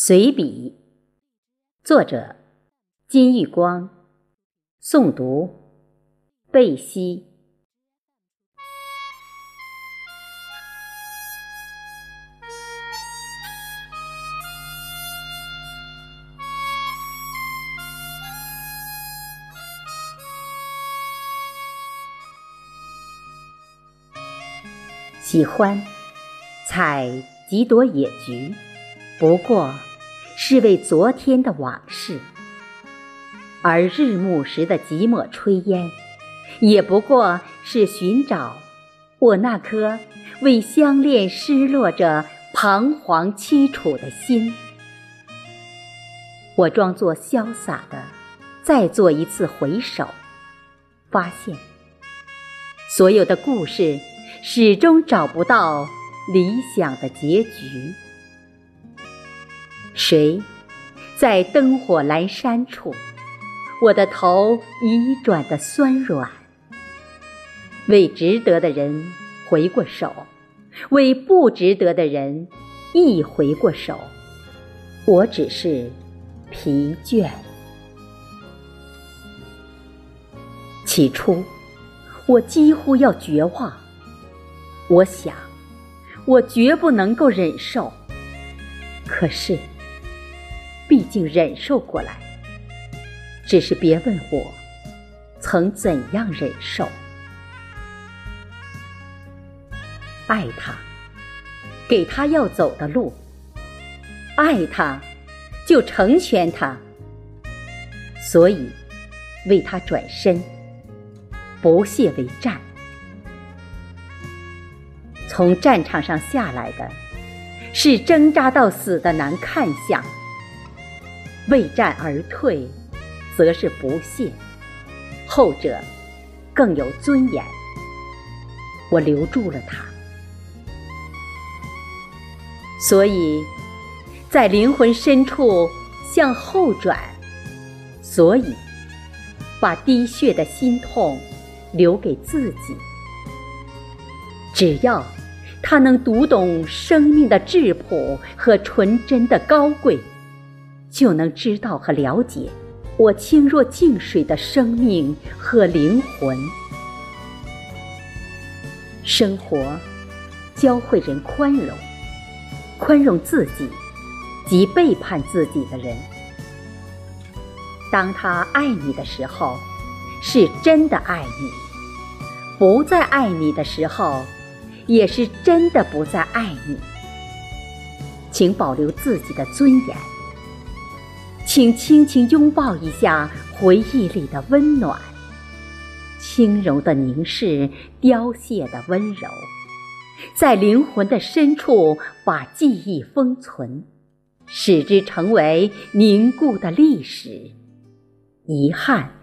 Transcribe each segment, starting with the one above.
随笔，作者金玉光，诵读贝西。喜欢采几朵野菊，不过。是为昨天的往事，而日暮时的寂寞炊烟，也不过是寻找我那颗为相恋失落着彷徨凄楚的心。我装作潇洒的再做一次回首，发现所有的故事始终找不到理想的结局。谁，在灯火阑珊处？我的头已转得酸软。为值得的人回过手，为不值得的人亦回过手。我只是疲倦。起初，我几乎要绝望。我想，我绝不能够忍受。可是。竟忍受过来，只是别问我曾怎样忍受。爱他，给他要走的路；爱他，就成全他。所以，为他转身，不屑为战。从战场上下来的，是挣扎到死的难看相。为战而退，则是不屑；后者更有尊严。我留住了他，所以在灵魂深处向后转，所以把滴血的心痛留给自己。只要他能读懂生命的质朴和纯真的高贵。就能知道和了解我清若净水的生命和灵魂。生活教会人宽容，宽容自己及背叛自己的人。当他爱你的时候，是真的爱你；不再爱你的时候，也是真的不再爱你。请保留自己的尊严。请轻轻拥抱一下回忆里的温暖，轻柔的凝视，凋谢的温柔，在灵魂的深处把记忆封存，使之成为凝固的历史。遗憾，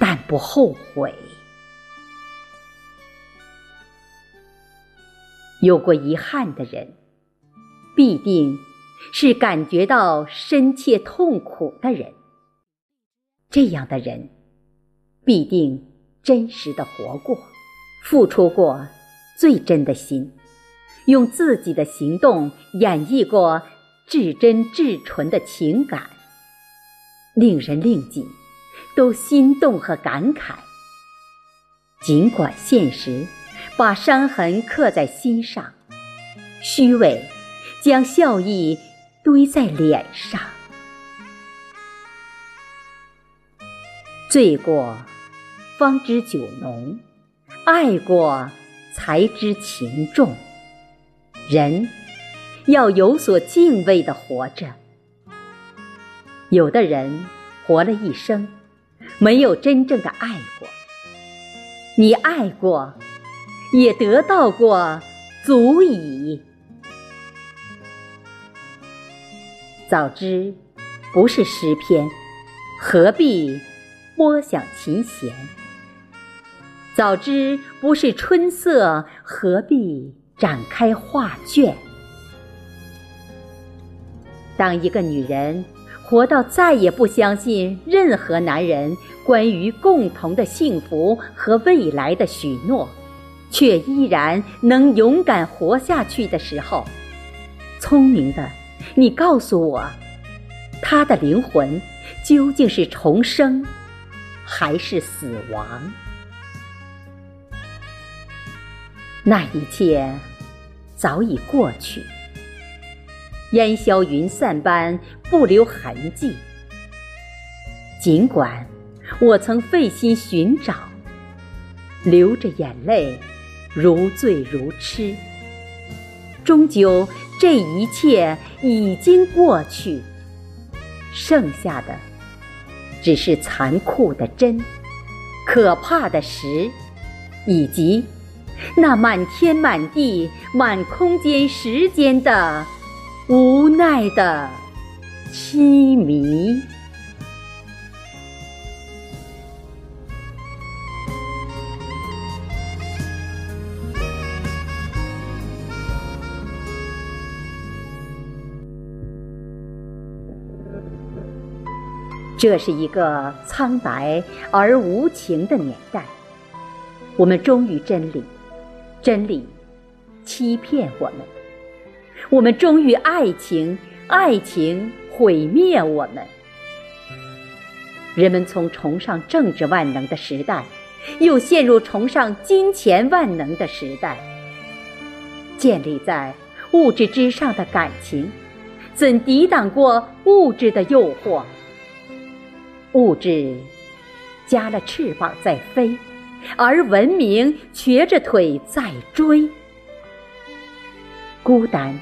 但不后悔。有过遗憾的人，必定。是感觉到深切痛苦的人，这样的人必定真实的活过，付出过最真的心，用自己的行动演绎过至真至纯的情感，令人令己都心动和感慨。尽管现实把伤痕刻在心上，虚伪将笑意。堆在脸上，醉过方知酒浓，爱过才知情重。人要有所敬畏的活着。有的人活了一生，没有真正的爱过。你爱过，也得到过，足矣。早知不是诗篇，何必拨响琴弦？早知不是春色，何必展开画卷？当一个女人活到再也不相信任何男人关于共同的幸福和未来的许诺，却依然能勇敢活下去的时候，聪明的。你告诉我，他的灵魂究竟是重生，还是死亡？那一切早已过去，烟消云散般不留痕迹。尽管我曾费心寻找，流着眼泪，如醉如痴，终究这一切已经过去，剩下的只是残酷的真、可怕的实，以及那满天满地、满空间、时间的无奈的凄迷。这是一个苍白而无情的年代，我们忠于真理，真理欺骗我们；我们忠于爱情，爱情毁灭我们。人们从崇尚政治万能的时代，又陷入崇尚金钱万能的时代。建立在物质之上的感情，怎抵挡过物质的诱惑？物质加了翅膀在飞，而文明瘸着腿在追。孤单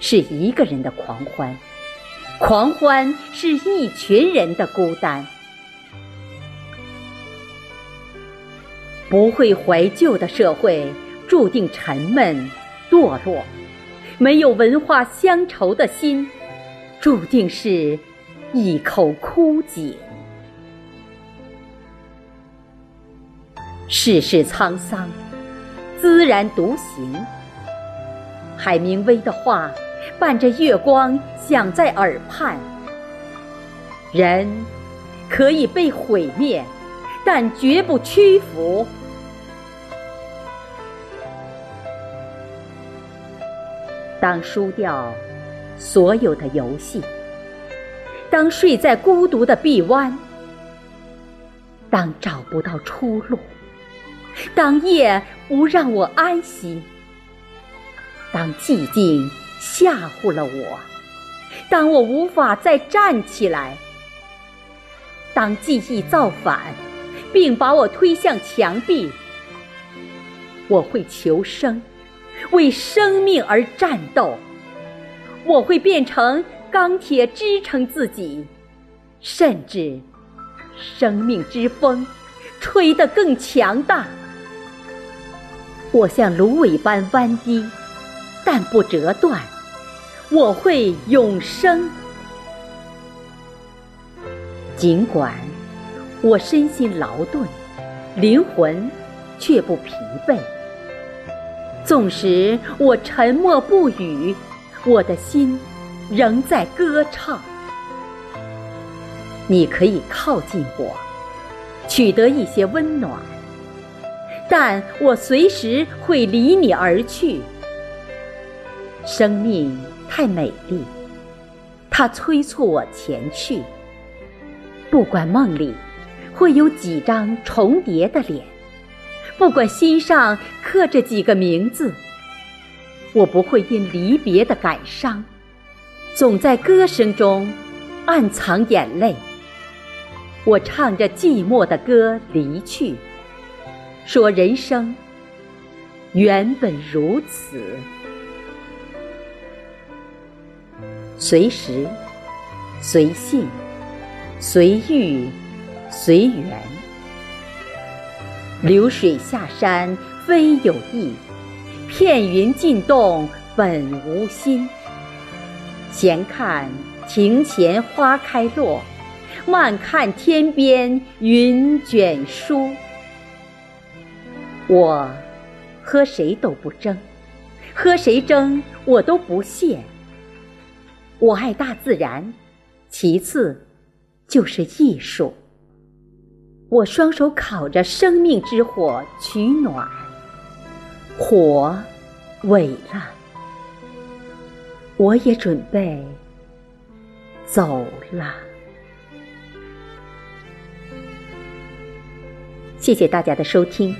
是一个人的狂欢，狂欢是一群人的孤单。不会怀旧的社会注定沉闷堕落，没有文化乡愁的心注定是。一口枯井，世事沧桑，孜然独行。海明威的话伴着月光响在耳畔：人可以被毁灭，但绝不屈服。当输掉所有的游戏。当睡在孤独的臂弯，当找不到出路，当夜不让我安息，当寂静吓唬了我，当我无法再站起来，当记忆造反，并把我推向墙壁，我会求生，为生命而战斗，我会变成。钢铁支撑自己，甚至生命之风吹得更强大。我像芦苇般弯低，但不折断。我会永生，尽管我身心劳顿，灵魂却不疲惫。纵使我沉默不语，我的心。仍在歌唱，你可以靠近我，取得一些温暖，但我随时会离你而去。生命太美丽，它催促我前去。不管梦里会有几张重叠的脸，不管心上刻着几个名字，我不会因离别的感伤。总在歌声中暗藏眼泪，我唱着寂寞的歌离去，说人生原本如此，随时、随性、随遇、随缘，流水下山非有意，片云进洞本无心。闲看庭前花开落，慢看天边云卷舒。我和谁都不争，和谁争我都不屑。我爱大自然，其次就是艺术。我双手烤着生命之火取暖，火萎了。我也准备走了。谢谢大家的收听。